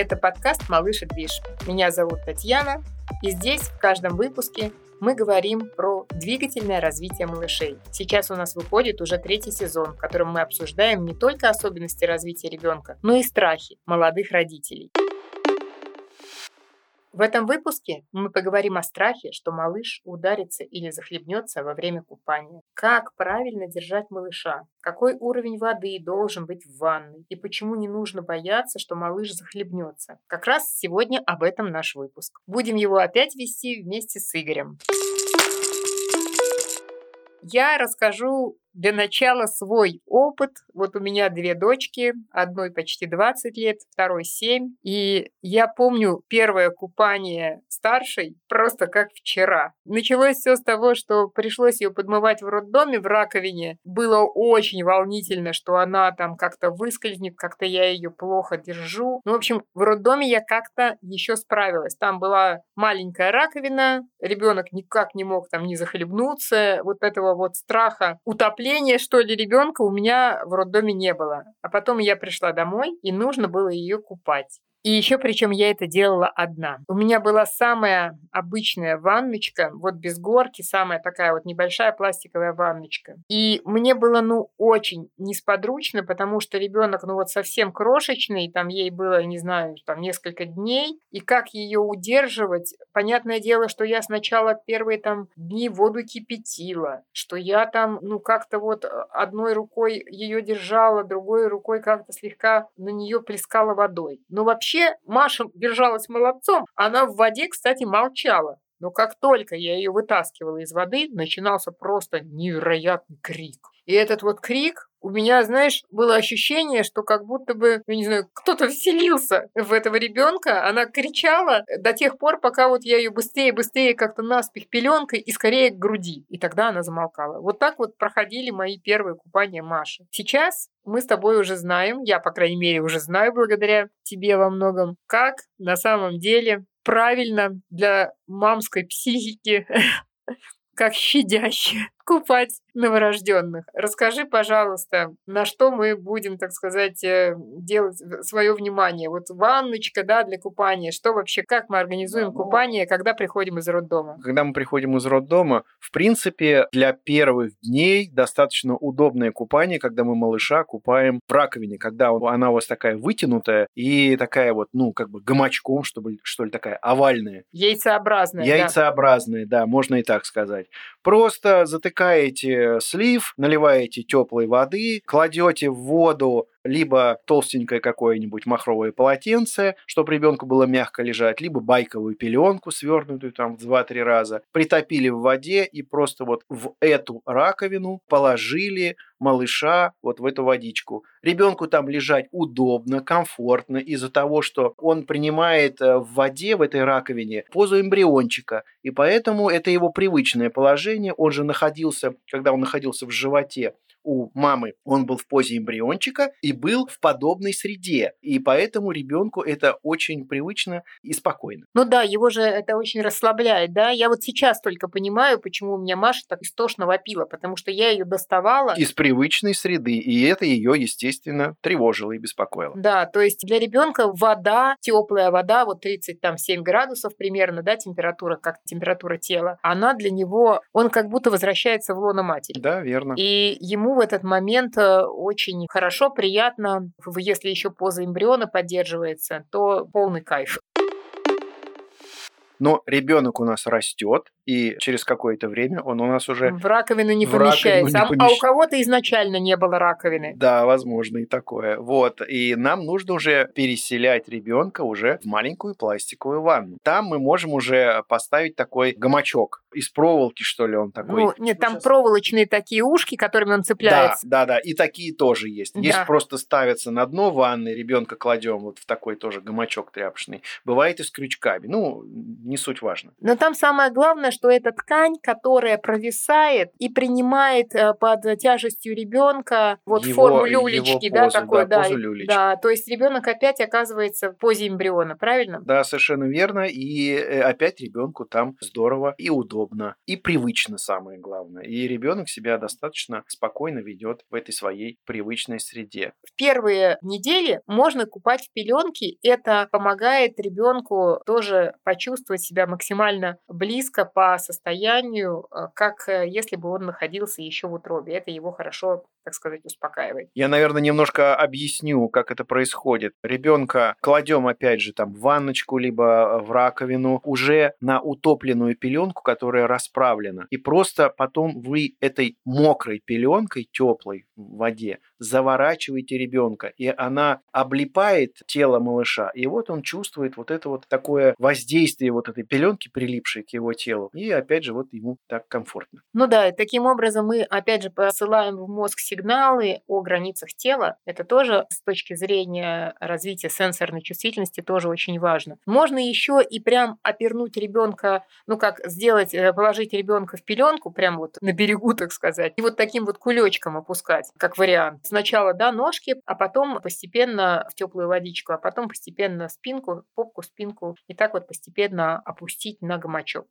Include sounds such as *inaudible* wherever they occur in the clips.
Это подкаст «Малыш и движ». Меня зовут Татьяна, и здесь в каждом выпуске мы говорим про двигательное развитие малышей. Сейчас у нас выходит уже третий сезон, в котором мы обсуждаем не только особенности развития ребенка, но и страхи молодых родителей. В этом выпуске мы поговорим о страхе, что малыш ударится или захлебнется во время купания. Как правильно держать малыша? Какой уровень воды должен быть в ванной? И почему не нужно бояться, что малыш захлебнется? Как раз сегодня об этом наш выпуск. Будем его опять вести вместе с Игорем. Я расскажу для начала свой опыт. Вот у меня две дочки, одной почти 20 лет, второй 7. И я помню первое купание старшей просто как вчера. Началось все с того, что пришлось ее подмывать в роддоме в раковине. Было очень волнительно, что она там как-то выскользнет, как-то я ее плохо держу. Ну, в общем, в роддоме я как-то еще справилась. Там была маленькая раковина, ребенок никак не мог там не захлебнуться. Вот этого вот страха утопления Давления, что ли, ребенка у меня в роддоме не было. А потом я пришла домой, и нужно было ее купать. И еще причем я это делала одна. У меня была самая обычная ванночка, вот без горки, самая такая вот небольшая пластиковая ванночка. И мне было, ну, очень несподручно, потому что ребенок, ну, вот совсем крошечный, там ей было, не знаю, там несколько дней, и как ее удерживать? Понятное дело, что я сначала первые там дни воду кипятила, что я там, ну, как-то вот э, одной рукой ее держала, другой рукой как-то слегка на нее плескала водой. Но вообще Вообще, Маша держалась молодцом. Она в воде, кстати, молчала. Но как только я ее вытаскивала из воды, начинался просто невероятный крик. И этот вот крик, у меня, знаешь, было ощущение, что как будто бы, я не знаю, кто-то вселился в этого ребенка. Она кричала до тех пор, пока вот я ее быстрее, быстрее как-то наспех пеленкой и скорее к груди. И тогда она замолкала. Вот так вот проходили мои первые купания Маши. Сейчас мы с тобой уже знаем, я, по крайней мере, уже знаю благодаря тебе во многом, как на самом деле правильно для мамской психики, *laughs* как щадяще купать новорожденных. Расскажи, пожалуйста, на что мы будем, так сказать, э, делать свое внимание? Вот ванночка, да, для купания. Что вообще, как мы организуем ну, купание, когда приходим из роддома? Когда мы приходим из роддома, в принципе, для первых дней достаточно удобное купание, когда мы малыша купаем в раковине, когда она у вас такая вытянутая и такая вот, ну, как бы гамачком, чтобы, что ли, такая овальная. Яйцеобразная. Яйцеобразная, да, да можно и так сказать. Просто затыкаем Затыкаете слив, наливаете теплой воды, кладете в воду либо толстенькое какое-нибудь махровое полотенце, чтобы ребенку было мягко лежать, либо байковую пеленку, свернутую там в 2-3 раза, притопили в воде и просто вот в эту раковину положили малыша вот в эту водичку. Ребенку там лежать удобно, комфортно из-за того, что он принимает э, в воде, в этой раковине, позу эмбриончика. И поэтому это его привычное положение. Он же находился, когда он находился в животе, у мамы он был в позе эмбриончика и был в подобной среде. И поэтому ребенку это очень привычно и спокойно. Ну да, его же это очень расслабляет, да? Я вот сейчас только понимаю, почему у меня Маша так истошно вопила, потому что я ее доставала. Из привычной среды, и это ее, естественно, тревожило и беспокоило. Да, то есть для ребенка вода, теплая вода, вот 37 градусов примерно, да, температура, как температура тела, она для него, он как будто возвращается в лоно матери. Да, верно. И ему в этот момент э, очень хорошо, приятно. Если еще поза эмбриона поддерживается, то полный кайф. Но ребенок у нас растет, и через какое-то время он у нас уже... В раковину не в помещается. Раковину не помещ... А у кого-то изначально не было раковины. Да, возможно и такое. Вот. И нам нужно уже переселять ребенка уже в маленькую пластиковую ванну. Там мы можем уже поставить такой гамачок из проволоки, что ли, он такой. Ну, нет, там Сейчас... проволочные такие ушки, которыми он цепляется. Да, да, да. И такие тоже есть. Да. Есть просто ставятся на дно ванны, ребенка кладем вот в такой тоже гамачок тряпочный. Бывает и с крючками. Ну, не суть важно. Но там самое главное, что это ткань, которая провисает и принимает э, под тяжестью ребенка вот Его- форму его люлечки, позу, да, да, такой, да, позу и- люлечки. да, то есть ребенок опять оказывается в позе эмбриона, правильно? Да, совершенно верно. И э, опять ребенку там здорово и удобно, и привычно самое главное. И ребенок себя достаточно спокойно ведет в этой своей привычной среде. В первые недели можно купать в пеленке. Это помогает ребенку тоже почувствовать себя максимально близко по состоянию, э, как э, если бы он находился еще в утробе. Это его хорошо, так сказать, успокаивает. Я, наверное, немножко объясню, как это происходит. Ребенка кладем, опять же, там в ванночку, либо в раковину, уже на утопленную пеленку, которая расправлена. И просто потом вы этой мокрой пеленкой, теплой в воде, заворачиваете ребенка, и она облипает тело малыша, и вот он чувствует вот это вот такое воздействие вот этой пеленки, прилипшей к его телу, и опять же вот ему так комфортно. Ну да, таким образом мы, опять же, посылаем в мозг сигналы о границах тела. Это тоже с точки зрения развития сенсорной чувствительности тоже очень важно. Можно еще и прям опернуть ребенка, ну как сделать, э, положить ребенка в пеленку, прям вот на берегу, *laughs* так сказать, и вот таким вот кулечком опускать, как вариант. Сначала, да, ножки, а потом постепенно в теплую водичку, а потом постепенно спинку, попку, спинку, и так вот постепенно опустить на гамачок.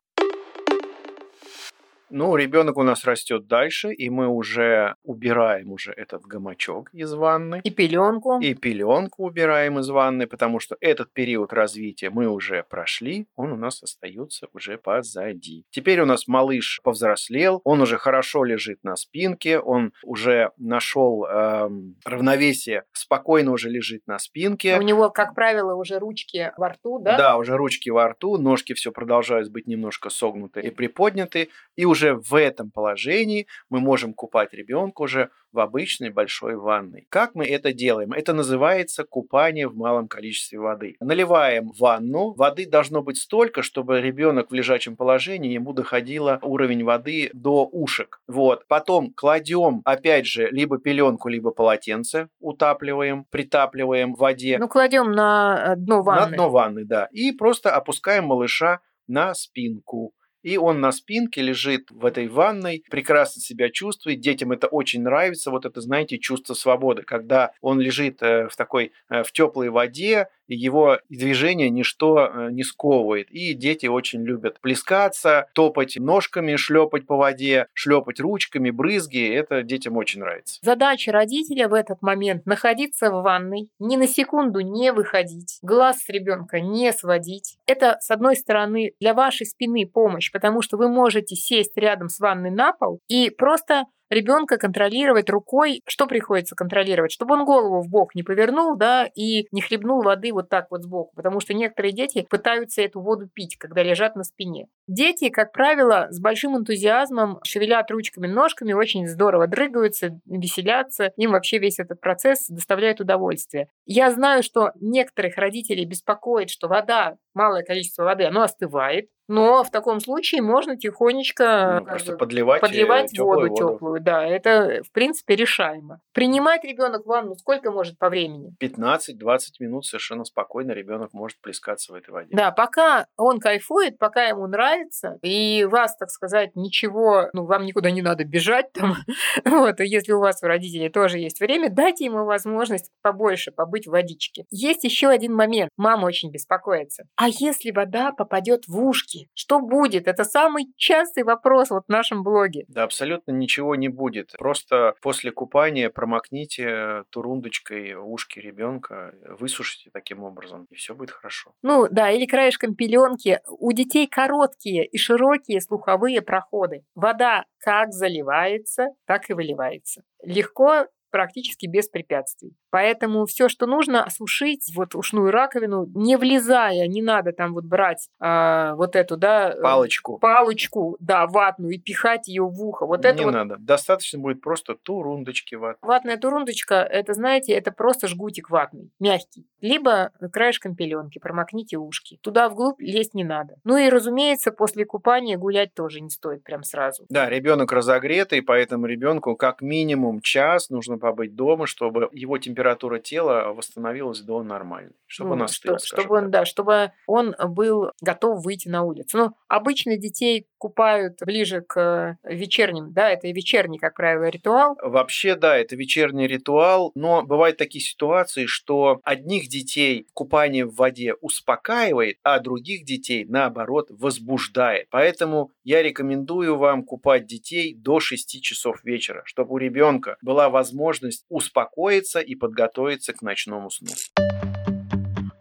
Ну, ребенок у нас растет дальше, и мы уже убираем уже этот гамачок из ванны. И пеленку. И пеленку убираем из ванны, потому что этот период развития мы уже прошли, он у нас остается уже позади. Теперь у нас малыш повзрослел, он уже хорошо лежит на спинке, он уже нашел эм, равновесие, спокойно уже лежит на спинке. У него, как правило, уже ручки во рту, да? Да, уже ручки во рту, ножки все продолжают быть немножко согнуты и приподняты. И уже в этом положении мы можем купать ребенка уже в обычной большой ванной. Как мы это делаем? Это называется купание в малом количестве воды. Наливаем ванну. Воды должно быть столько, чтобы ребенок в лежачем положении ему доходило уровень воды до ушек. Вот. Потом кладем, опять же, либо пеленку, либо полотенце, утапливаем, притапливаем в воде Ну, кладем на дно ванны. на дно ванны, да. И просто опускаем малыша на спинку. И он на спинке лежит в этой ванной, прекрасно себя чувствует. Детям это очень нравится. Вот это, знаете, чувство свободы, когда он лежит э, в такой, э, в теплой воде, его движение ничто э, не сковывает. И дети очень любят плескаться, топать ножками, шлепать по воде, шлепать ручками, брызги. Это детям очень нравится. Задача родителя в этот момент находиться в ванной, ни на секунду не выходить, глаз с ребенка не сводить. Это, с одной стороны, для вашей спины помощь, потому что вы можете сесть рядом с ванной на пол и просто ребенка контролировать рукой. Что приходится контролировать? Чтобы он голову в бок не повернул, да, и не хлебнул воды вот так вот сбоку. Потому что некоторые дети пытаются эту воду пить, когда лежат на спине. Дети, как правило, с большим энтузиазмом шевелят ручками, ножками, очень здорово дрыгаются, веселятся. Им вообще весь этот процесс доставляет удовольствие. Я знаю, что некоторых родителей беспокоит, что вода, малое количество воды, оно остывает. Но в таком случае можно тихонечко Ну, просто бы, подливать, э, подливать теплую воду теплую. Да, это в принципе решаемо. Принимать ребенок ванну сколько может по времени? 15-20 минут совершенно спокойно ребенок может плескаться в этой воде. Да, пока он кайфует, пока ему нравится, и вас, так сказать, ничего, ну, вам никуда не надо бежать там, *laughs* вот, если у вас, у родителей тоже есть время, дайте ему возможность побольше побыть в водичке. Есть еще один момент. Мама очень беспокоится. А если вода попадет в ушки, что будет? Это самый частый вопрос вот в нашем блоге. Да, абсолютно ничего не будет. Просто после купания промокните турундочкой ушки ребенка, высушите таким образом, и все будет хорошо. Ну да, или краешком пеленки. У детей короткие и широкие слуховые проходы. Вода как заливается, так и выливается. Легко практически без препятствий. Поэтому все, что нужно, осушить вот ушную раковину, не влезая, не надо там вот брать а, вот эту, да, э, Палочку. палочку, да, ватную и пихать ее в ухо. Вот это не вот надо. Достаточно будет просто турундочки ват. Ватная турундочка, это, знаете, это просто жгутик ватный, мягкий. Либо краешком пеленки промокните ушки. Туда вглубь лезть не надо. Ну и, разумеется, после купания гулять тоже не стоит прям сразу. Да, ребенок разогретый, поэтому ребенку как минимум час нужно побыть дома, чтобы его температура тела восстановилась до нормальной, чтобы Ну, он остыл. что- чтобы он, так. да, чтобы он был готов выйти на улицу. Ну, обычно детей купают ближе к вечерним, да, это вечерний, как правило, ритуал. Вообще, да, это вечерний ритуал, но бывают такие ситуации, что одних детей купание в воде успокаивает, а других детей, наоборот, возбуждает. Поэтому я рекомендую вам купать детей до 6 часов вечера, чтобы у ребенка была возможность успокоиться и подготовиться к ночному сну.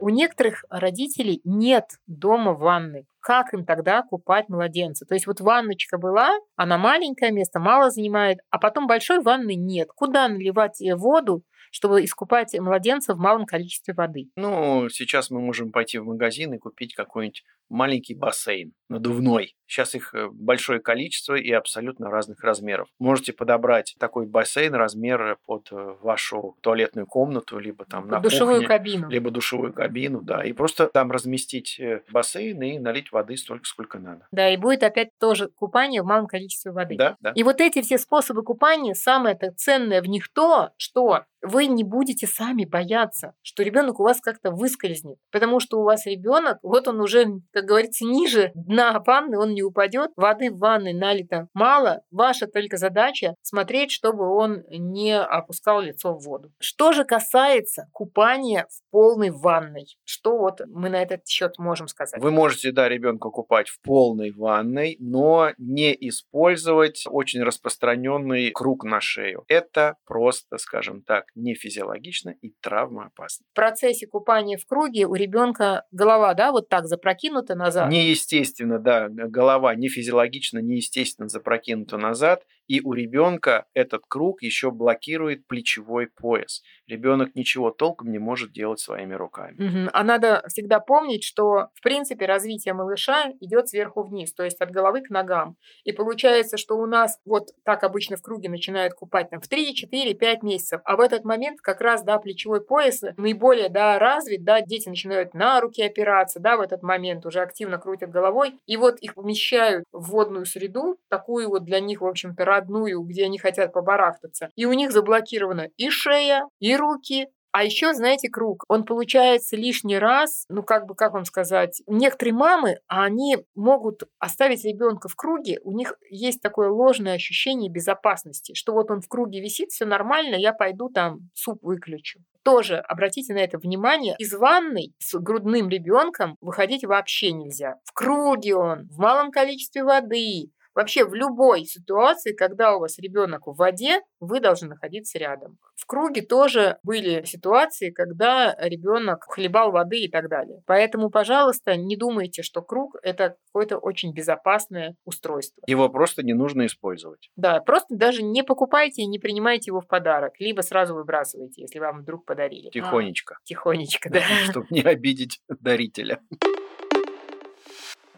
У некоторых родителей нет дома ванны. Как им тогда купать младенца? То есть вот ванночка была, она маленькое место, мало занимает, а потом большой ванны нет. Куда наливать воду, чтобы искупать младенца в малом количестве воды? Ну, сейчас мы можем пойти в магазин и купить какой-нибудь маленький бассейн надувной. Сейчас их э, большое количество и абсолютно разных размеров. Можете подобрать такой бассейн размера под э, вашу туалетную комнату, либо там на душевую кухне, кабину. либо душевую кабину, да, и просто там разместить э, бассейн и налить воды столько, сколько надо. Да, и будет опять тоже купание в малом количестве воды. Да, да. И вот эти все способы купания, самое-то ценное в них то, что вы не будете сами бояться, что ребенок у вас как-то выскользнет, потому что у вас ребенок, вот он уже, как говорится, ниже дна ванны, он не упадет, воды в ванной налито мало, ваша только задача смотреть, чтобы он не опускал лицо в воду. Что же касается купания в полной ванной, что вот мы на этот счет можем сказать? Вы можете, да, ребенка купать в полной ванной, но не использовать очень распространенный круг на шею. Это просто, скажем так, не физиологично и травмоопасно. В процессе купания в круге у ребенка голова, да, вот так запрокинута назад. Неестественно, да, голова не физиологично, неестественно запрокинута назад, и у ребенка этот круг еще блокирует плечевой пояс. Ребенок ничего толком не может делать своими руками. Угу. А надо всегда помнить, что в принципе развитие малыша идет сверху вниз, то есть от головы к ногам. И получается, что у нас вот так обычно в круге начинают купать там в 3, 4, 5 месяцев, а в этот момент как раз, да, плечевой пояс наиболее, да, развит, да, дети начинают на руки опираться, да, в этот момент уже активно крутят головой, и вот их помещают в водную среду, такую вот для них, в общем-то, родную, где они хотят побарахтаться, и у них заблокирована и шея, и руки, а еще, знаете, круг, он получается лишний раз, ну как бы, как вам сказать, некоторые мамы, они могут оставить ребенка в круге, у них есть такое ложное ощущение безопасности, что вот он в круге висит, все нормально, я пойду там суп выключу. Тоже обратите на это внимание. Из ванной с грудным ребенком выходить вообще нельзя. В круге он, в малом количестве воды, Вообще в любой ситуации, когда у вас ребенок в воде, вы должны находиться рядом. В круге тоже были ситуации, когда ребенок хлебал воды и так далее. Поэтому, пожалуйста, не думайте, что круг это какое-то очень безопасное устройство. Его просто не нужно использовать. Да, просто даже не покупайте и не принимайте его в подарок, либо сразу выбрасывайте, если вам вдруг подарили. Тихонечко. А, тихонечко, да. Чтобы не обидеть дарителя.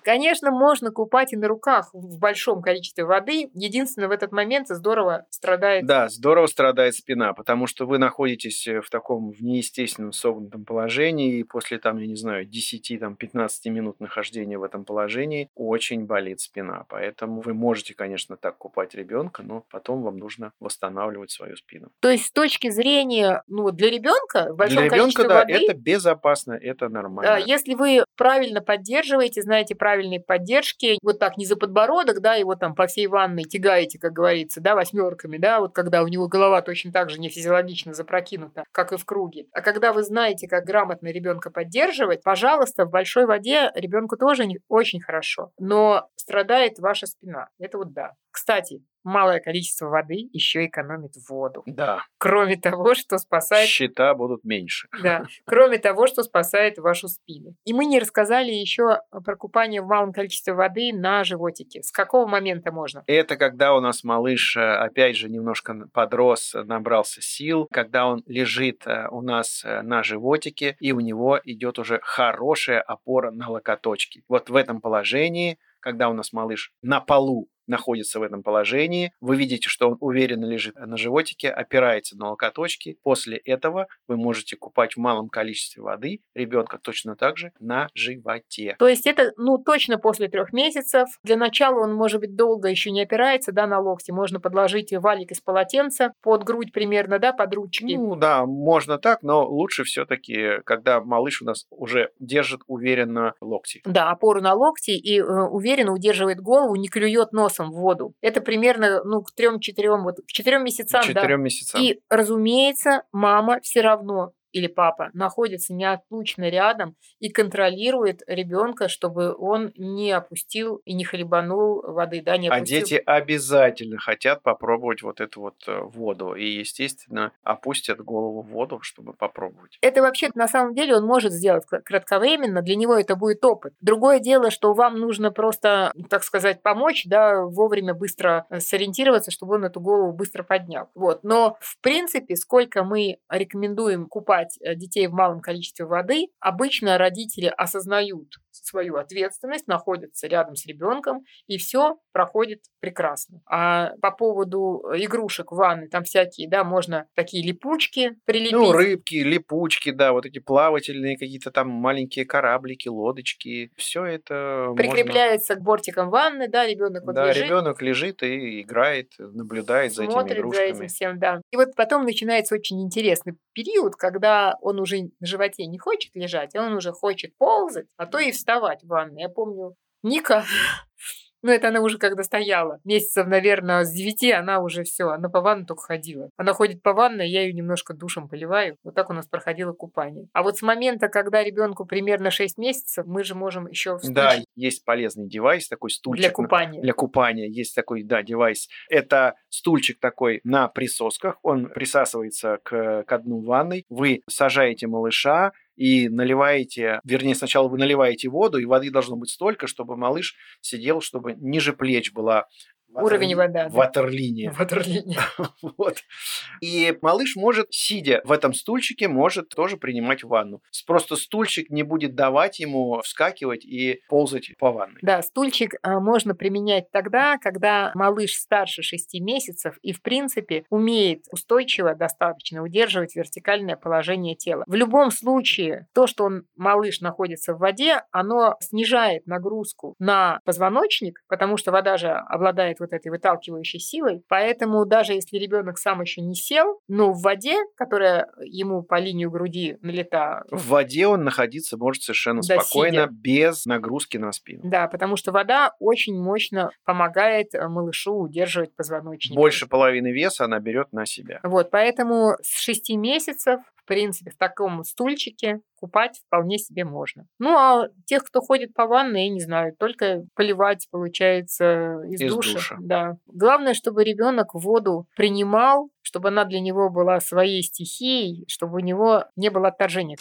Конечно, можно купать и на руках в большом количестве воды. Единственное, в этот момент здорово страдает... Да, здорово страдает спина, потому что вы находитесь э, в таком в неестественном согнутом положении, и после, там, я не знаю, 10-15 минут нахождения в этом положении очень болит спина. Поэтому вы можете, конечно, так купать ребенка, но потом вам нужно восстанавливать свою спину. То есть с точки зрения, ну, для ребенка в большом для ребенка, да, воды, это безопасно, это нормально. Да, если вы правильно поддерживаете, знаете правильной поддержки, вот так не за подбородок, да, его там по всей ванной тягаете, как говорится, да, восьмерками, да, вот когда у него голова точно так же не физиологично запрокинута, как и в круге. А когда вы знаете, как грамотно ребенка поддерживать, пожалуйста, в большой воде ребенку тоже не очень хорошо, но страдает ваша спина. Это вот да. Кстати, малое количество воды еще экономит воду. Да. Кроме того, что спасает... Счета будут меньше. Да. *laughs* Кроме того, что спасает вашу спину. И мы не рассказали еще про купание в малом количестве воды на животике. С какого момента можно? Это когда у нас малыш, э, опять же, немножко подрос, набрался сил, когда он лежит э, у нас э, на животике, и у него идет уже хорошая опора на локоточки. Вот в этом положении когда у нас малыш на полу находится в этом положении. Вы видите, что он уверенно лежит на животике, опирается на локоточки. После этого вы можете купать в малом количестве воды ребенка точно так же на животе. То есть это, ну, точно после трех месяцев. Для начала он, может быть, долго еще не опирается, да, на локти. Можно подложить валик из полотенца под грудь примерно, да, под ручки. Ну, да, можно так, но лучше все-таки, когда малыш у нас уже держит уверенно локти. Да, опору на локти и э, уверенно удерживает голову, не клюет носом в воду. Это примерно, ну, к трем-четырем, вот к четырем месяцам, Четырем да. месяцам. И, разумеется, мама все равно или папа находится неотлучно рядом и контролирует ребенка, чтобы он не опустил и не хлебанул воды, да, не опустил. А дети обязательно хотят попробовать вот эту вот э, воду и, естественно, опустят голову в воду, чтобы попробовать. Это вообще на самом деле он может сделать кратковременно, для него это будет опыт. Другое дело, что вам нужно просто, так сказать, помочь, да, вовремя быстро э, сориентироваться, чтобы он эту голову быстро поднял. Вот. Но, в принципе, сколько мы рекомендуем купать купать э, детей в малом количестве воды, обычно родители осознают свою ответственность, находятся рядом с ребенком, и все проходит прекрасно. А по поводу игрушек в ванной, там всякие, да, можно такие липучки прилепить. Ну, рыбки, липучки, да, вот эти плавательные какие-то там маленькие кораблики, лодочки, все это прикрепляется можно... к бортикам ванны, да, ребенок вот да, лежит. ребенок лежит и играет, наблюдает за этими игрушками. Смотрит за этим всем, да. И вот потом начинается очень интересный период, когда он уже на животе не хочет лежать, а он уже хочет ползать, а то и вставать в ванной. Я помню, Ника *laughs* ну, это она уже когда стояла. Месяцев, наверное, с девяти она уже все, она по ванной только ходила. Она ходит по ванной, я ее немножко душем поливаю. Вот так у нас проходило купание. А вот с момента, когда ребенку примерно 6 месяцев, мы же можем еще Да, есть полезный девайс, такой стульчик. Для купания. Для купания. Есть такой, да, девайс. Это стульчик такой на присосках. Он присасывается к, к дну ванной. Вы сажаете малыша, и наливаете, вернее, сначала вы наливаете воду, и воды должно быть столько, чтобы малыш сидел, чтобы ниже плеч была Уровень вода. Ватерлиния. Ватерлиния. *laughs* вот. И малыш может, сидя в этом стульчике, может тоже принимать ванну. Просто стульчик не будет давать ему вскакивать и ползать по ванной. Да, стульчик а, можно применять тогда, когда малыш старше 6 месяцев и, в принципе, умеет устойчиво достаточно удерживать вертикальное положение тела. В любом случае, то, что он, малыш находится в воде, оно снижает нагрузку на позвоночник, потому что вода же обладает вот этой выталкивающей силой. Поэтому даже если ребенок сам еще не сел, но в воде, которая ему по линию груди налета... В воде он находиться может совершенно да, спокойно, сидя. без нагрузки на спину. Да, потому что вода очень мощно помогает э, малышу удерживать позвоночник. Больше половины веса она берет на себя. Вот, поэтому с 6 месяцев принципе, в таком стульчике купать вполне себе можно. Ну, а тех, кто ходит по ванной, я не знаю, только поливать, получается, из, из душа. душа. Да. Главное, чтобы ребенок воду принимал, чтобы она для него была своей стихией, чтобы у него не было отторжения.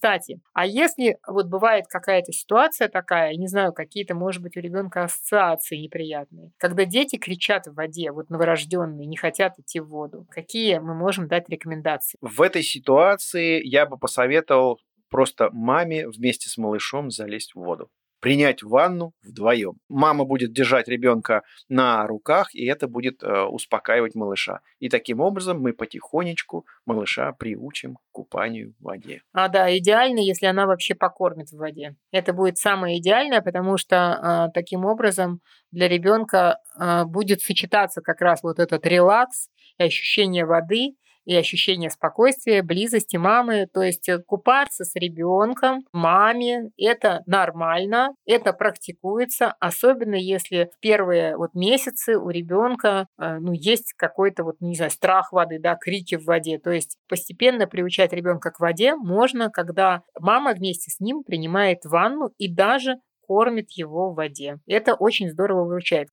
Кстати, а если вот бывает какая-то ситуация такая, не знаю, какие-то, может быть, у ребенка ассоциации неприятные, когда дети кричат в воде, вот новорожденные, не хотят идти в воду, какие мы можем дать рекомендации? В этой ситуации я бы посоветовал просто маме вместе с малышом залезть в воду принять ванну вдвоем. Мама будет держать ребенка на руках, и это будет э, успокаивать малыша. И таким образом мы потихонечку малыша приучим к купанию в воде. А да, идеально, если она вообще покормит в воде. Это будет самое идеальное, потому что э, таким образом для ребенка э, будет сочетаться как раз вот этот релакс и ощущение воды и ощущение спокойствия, близости мамы. То есть э, купаться с ребенком, маме, это нормально, это практикуется, особенно если в первые вот месяцы у ребенка э, ну, есть какой-то вот, не знаю, страх воды, да, крики в воде. То есть постепенно приучать ребенка к воде можно, когда мама вместе с ним принимает ванну и даже кормит его в воде. Это очень здорово выручает.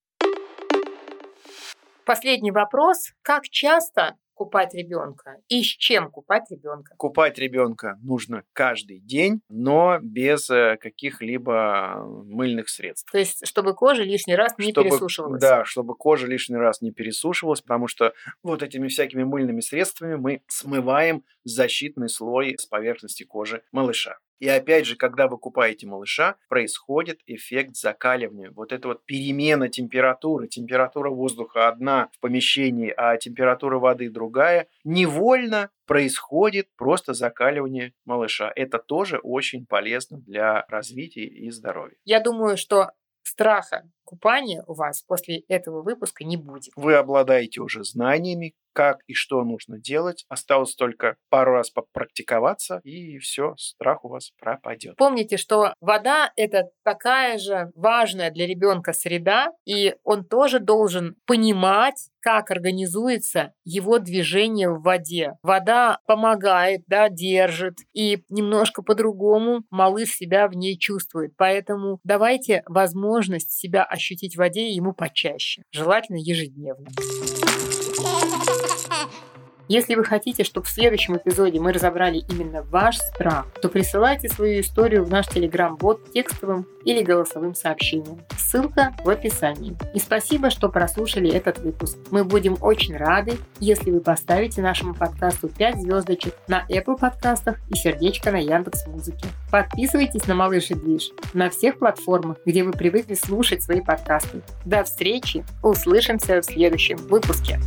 Последний вопрос. Как часто купать ребенка и с чем купать ребенка? Купать ребенка нужно каждый день, но без э, каких-либо мыльных средств. То есть, чтобы кожа лишний раз не чтобы, пересушивалась. Да, чтобы кожа лишний раз не пересушивалась, потому что вот этими всякими мыльными средствами мы смываем защитный слой с поверхности кожи малыша. И опять же, когда вы купаете малыша, происходит эффект закаливания. Вот это вот перемена температуры. Температура воздуха одна в помещении, а температура воды другая. Невольно происходит просто закаливание малыша. Это тоже очень полезно для развития и здоровья. Я думаю, что страха купания у вас после этого выпуска не будет. Вы обладаете уже знаниями, как и что нужно делать. Осталось только пару раз попрактиковаться, и все, страх у вас пропадет. Помните, что вода – это такая же важная для ребенка среда, и он тоже должен понимать, как организуется его движение в воде. Вода помогает, да, держит, и немножко по-другому малыш себя в ней чувствует. Поэтому давайте возможность себя ощутить в воде ему почаще, желательно ежедневно. *laughs* Если вы хотите, чтобы в следующем эпизоде мы разобрали именно ваш страх, то присылайте свою историю в наш телеграм-бот текстовым или голосовым сообщением. Ссылка в описании. И спасибо, что прослушали этот выпуск. Мы будем очень рады, если вы поставите нашему подкасту 5 звездочек на Apple подкастах и сердечко на Яндекс Музыке. Подписывайтесь на Малыш и Движ на всех платформах, где вы привыкли слушать свои подкасты. До встречи! Услышимся в следующем выпуске.